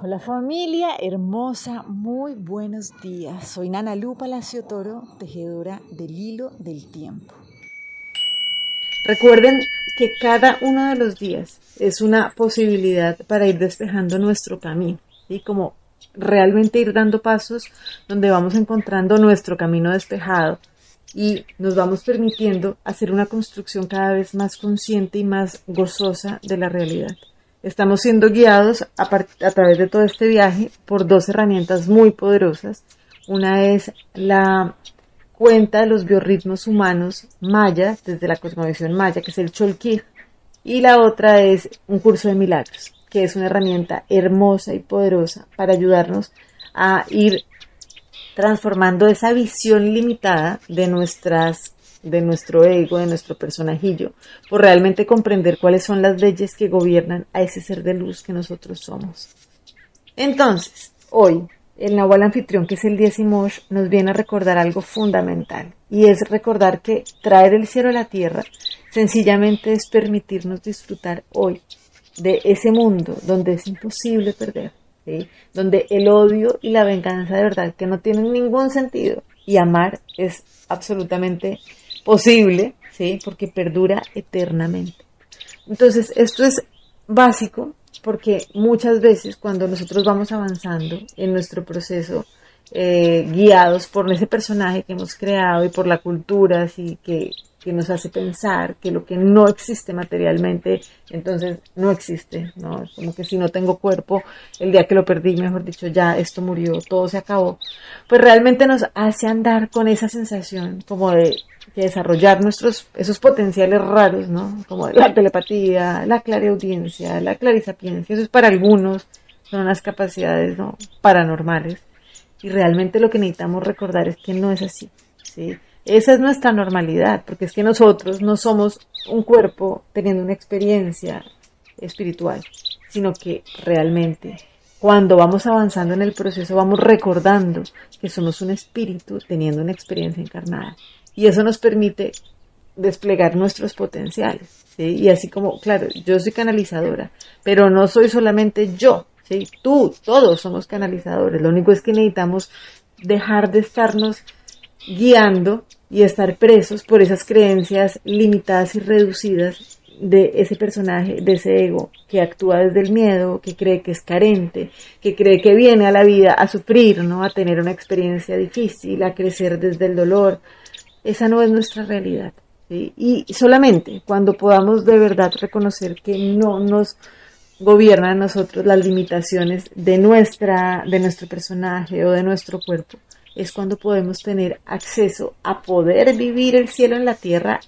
Hola familia hermosa, muy buenos días. Soy Nana Lu Palacio Toro, tejedora del hilo del tiempo. Recuerden que cada uno de los días es una posibilidad para ir despejando nuestro camino y como realmente ir dando pasos donde vamos encontrando nuestro camino despejado y nos vamos permitiendo hacer una construcción cada vez más consciente y más gozosa de la realidad. Estamos siendo guiados a, través de todo este viaje por dos herramientas muy poderosas. Una es la cuenta de los biorritmos humanos maya, desde la cosmovisión maya, que es el Cholquí, y la otra es un curso de milagros, que es una herramienta hermosa y poderosa para ayudarnos a ir transformando esa visión limitada de nuestras de nuestro ego, de nuestro personajillo, por realmente comprender cuáles son las leyes que gobiernan a ese ser de luz que nosotros somos. Entonces, hoy, el Nahual anfitrión, que es el décimo, nos viene a recordar algo fundamental, y es recordar que traer el cielo a la tierra sencillamente es permitirnos disfrutar hoy de ese mundo donde es imposible perder, donde el odio y la venganza de verdad que no tienen ningún sentido y amar es absolutamente posible, ¿sí? Porque perdura eternamente. Entonces, esto es básico porque muchas veces cuando nosotros vamos avanzando en nuestro proceso, eh, guiados por ese personaje que hemos creado y por la cultura, así que que nos hace pensar que lo que no existe materialmente, entonces no existe, ¿no? Como que si no tengo cuerpo, el día que lo perdí, mejor dicho, ya esto murió, todo se acabó. Pues realmente nos hace andar con esa sensación como de, desarrollar nuestros, esos potenciales raros, ¿no? Como la telepatía, la clareaudiencia, la clarisapiencia, eso es para algunos, son unas capacidades, ¿no? Paranormales. Y realmente lo que necesitamos recordar es que no es así, ¿sí? Esa es nuestra normalidad, porque es que nosotros no somos un cuerpo teniendo una experiencia espiritual, sino que realmente cuando vamos avanzando en el proceso vamos recordando que somos un espíritu teniendo una experiencia encarnada. Y eso nos permite desplegar nuestros potenciales. Y así como, claro, yo soy canalizadora, pero no soy solamente yo, ¿sí? tú, todos somos canalizadores. Lo único es que necesitamos dejar de estarnos guiando y estar presos por esas creencias limitadas y reducidas de ese personaje, de ese ego que actúa desde el miedo, que cree que es carente, que cree que viene a la vida a sufrir, ¿no? A tener una experiencia difícil, a crecer desde el dolor. Esa no es nuestra realidad. Y solamente cuando podamos de verdad reconocer que no nos gobiernan a nosotros las limitaciones de nuestra, de nuestro personaje o de nuestro cuerpo, es cuando podemos tener acceso a poder vivir el cielo en la tierra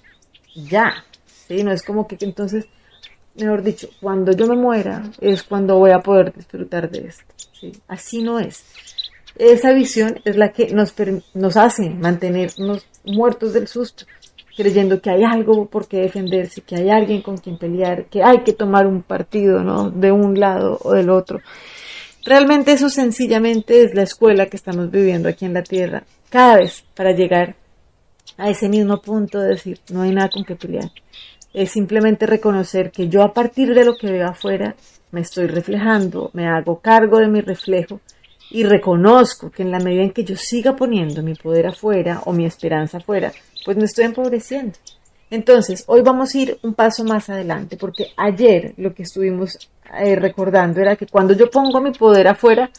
ya. ¿Sí? No es como que entonces, mejor dicho, cuando yo me muera es cuando voy a poder disfrutar de esto. ¿sí? Así no es. Esa visión es la que nos, nos hace mantenernos muertos del susto, creyendo que hay algo por qué defenderse, que hay alguien con quien pelear, que hay que tomar un partido, ¿no? De un lado o del otro. Realmente eso sencillamente es la escuela que estamos viviendo aquí en la Tierra, cada vez para llegar a ese mismo punto de decir, no hay nada con que pelear. Es simplemente reconocer que yo a partir de lo que veo afuera me estoy reflejando, me hago cargo de mi reflejo y reconozco que en la medida en que yo siga poniendo mi poder afuera o mi esperanza afuera, pues me estoy empobreciendo. Entonces, hoy vamos a ir un paso más adelante, porque ayer lo que estuvimos eh, recordando era que cuando yo pongo mi poder afuera,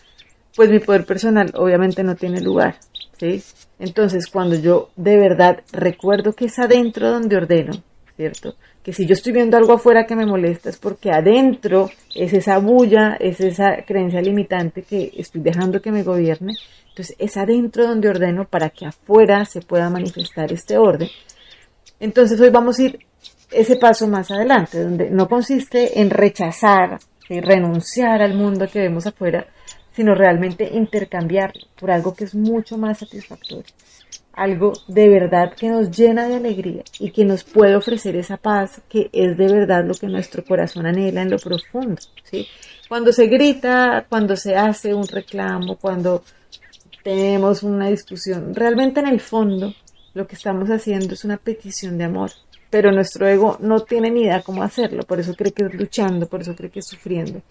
pues mi poder personal obviamente no tiene lugar, ¿sí? Entonces, cuando yo de verdad recuerdo que es adentro donde ordeno, ¿cierto? Que si yo estoy viendo algo afuera que me molesta es porque adentro es esa bulla, es esa creencia limitante que estoy dejando que me gobierne. Entonces, es adentro donde ordeno para que afuera se pueda manifestar este orden. Entonces hoy vamos a ir ese paso más adelante, donde no consiste en rechazar y renunciar al mundo que vemos afuera, sino realmente intercambiar por algo que es mucho más satisfactorio, algo de verdad que nos llena de alegría y que nos puede ofrecer esa paz que es de verdad lo que nuestro corazón anhela en lo profundo, ¿sí? Cuando se grita, cuando se hace un reclamo, cuando tenemos una discusión, realmente en el fondo lo que estamos haciendo es una petición de amor, pero nuestro ego no tiene ni idea cómo hacerlo, por eso cree que es luchando, por eso cree que es sufriendo.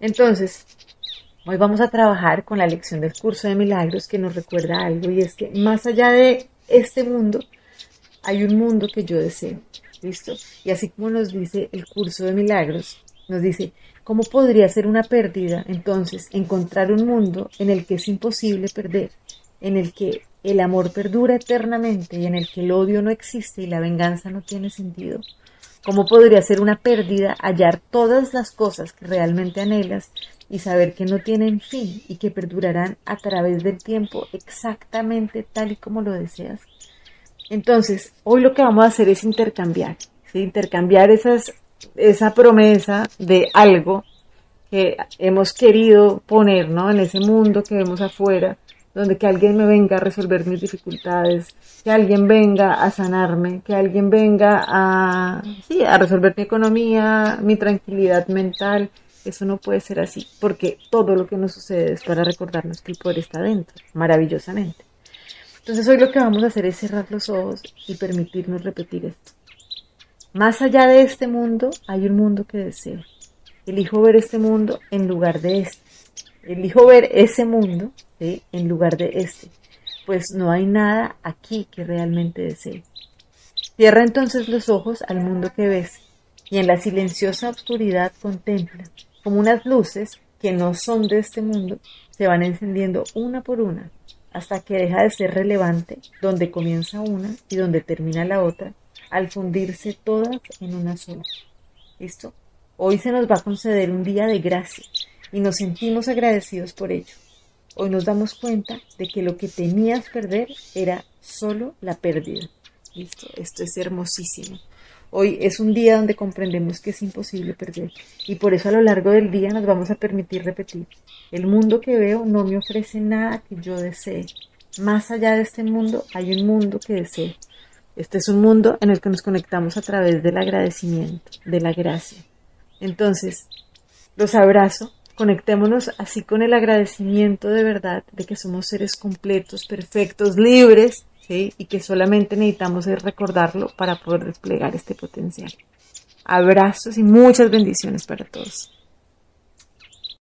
Entonces, Hoy vamos a trabajar con la lección del curso de milagros que nos recuerda algo y es que más allá de este mundo hay un mundo que yo deseo. ¿Listo? Y así como nos dice el curso de milagros, nos dice, ¿cómo podría ser una pérdida entonces encontrar un mundo en el que es imposible perder, en el que el amor perdura eternamente y en el que el odio no existe y la venganza no tiene sentido? ¿Cómo podría ser una pérdida hallar todas las cosas que realmente anhelas y saber que no tienen fin y que perdurarán a través del tiempo exactamente tal y como lo deseas? Entonces, hoy lo que vamos a hacer es intercambiar, intercambiar esas, esa promesa de algo que hemos querido poner ¿no? en ese mundo que vemos afuera, donde que alguien me venga a resolver mis dificultades, que alguien venga a sanarme, que alguien venga a, sí, a resolver mi economía, mi tranquilidad mental. Eso no puede ser así, porque todo lo que nos sucede es para recordarnos que el poder está dentro, maravillosamente. Entonces hoy lo que vamos a hacer es cerrar los ojos y permitirnos repetir esto. Más allá de este mundo hay un mundo que deseo. Elijo ver este mundo en lugar de este. Elijo ver ese mundo en lugar de este, pues no hay nada aquí que realmente desee. Cierra entonces los ojos al mundo que ves y en la silenciosa oscuridad contempla como unas luces que no son de este mundo se van encendiendo una por una hasta que deja de ser relevante donde comienza una y donde termina la otra al fundirse todas en una sola. ¿Listo? Hoy se nos va a conceder un día de gracia y nos sentimos agradecidos por ello. Hoy nos damos cuenta de que lo que temías perder era solo la pérdida. Listo, esto es hermosísimo. Hoy es un día donde comprendemos que es imposible perder y por eso a lo largo del día nos vamos a permitir repetir. El mundo que veo no me ofrece nada que yo desee. Más allá de este mundo hay un mundo que deseo. Este es un mundo en el que nos conectamos a través del agradecimiento, de la gracia. Entonces, los abrazo Conectémonos así con el agradecimiento de verdad de que somos seres completos, perfectos, libres, y que solamente necesitamos recordarlo para poder desplegar este potencial. Abrazos y muchas bendiciones para todos.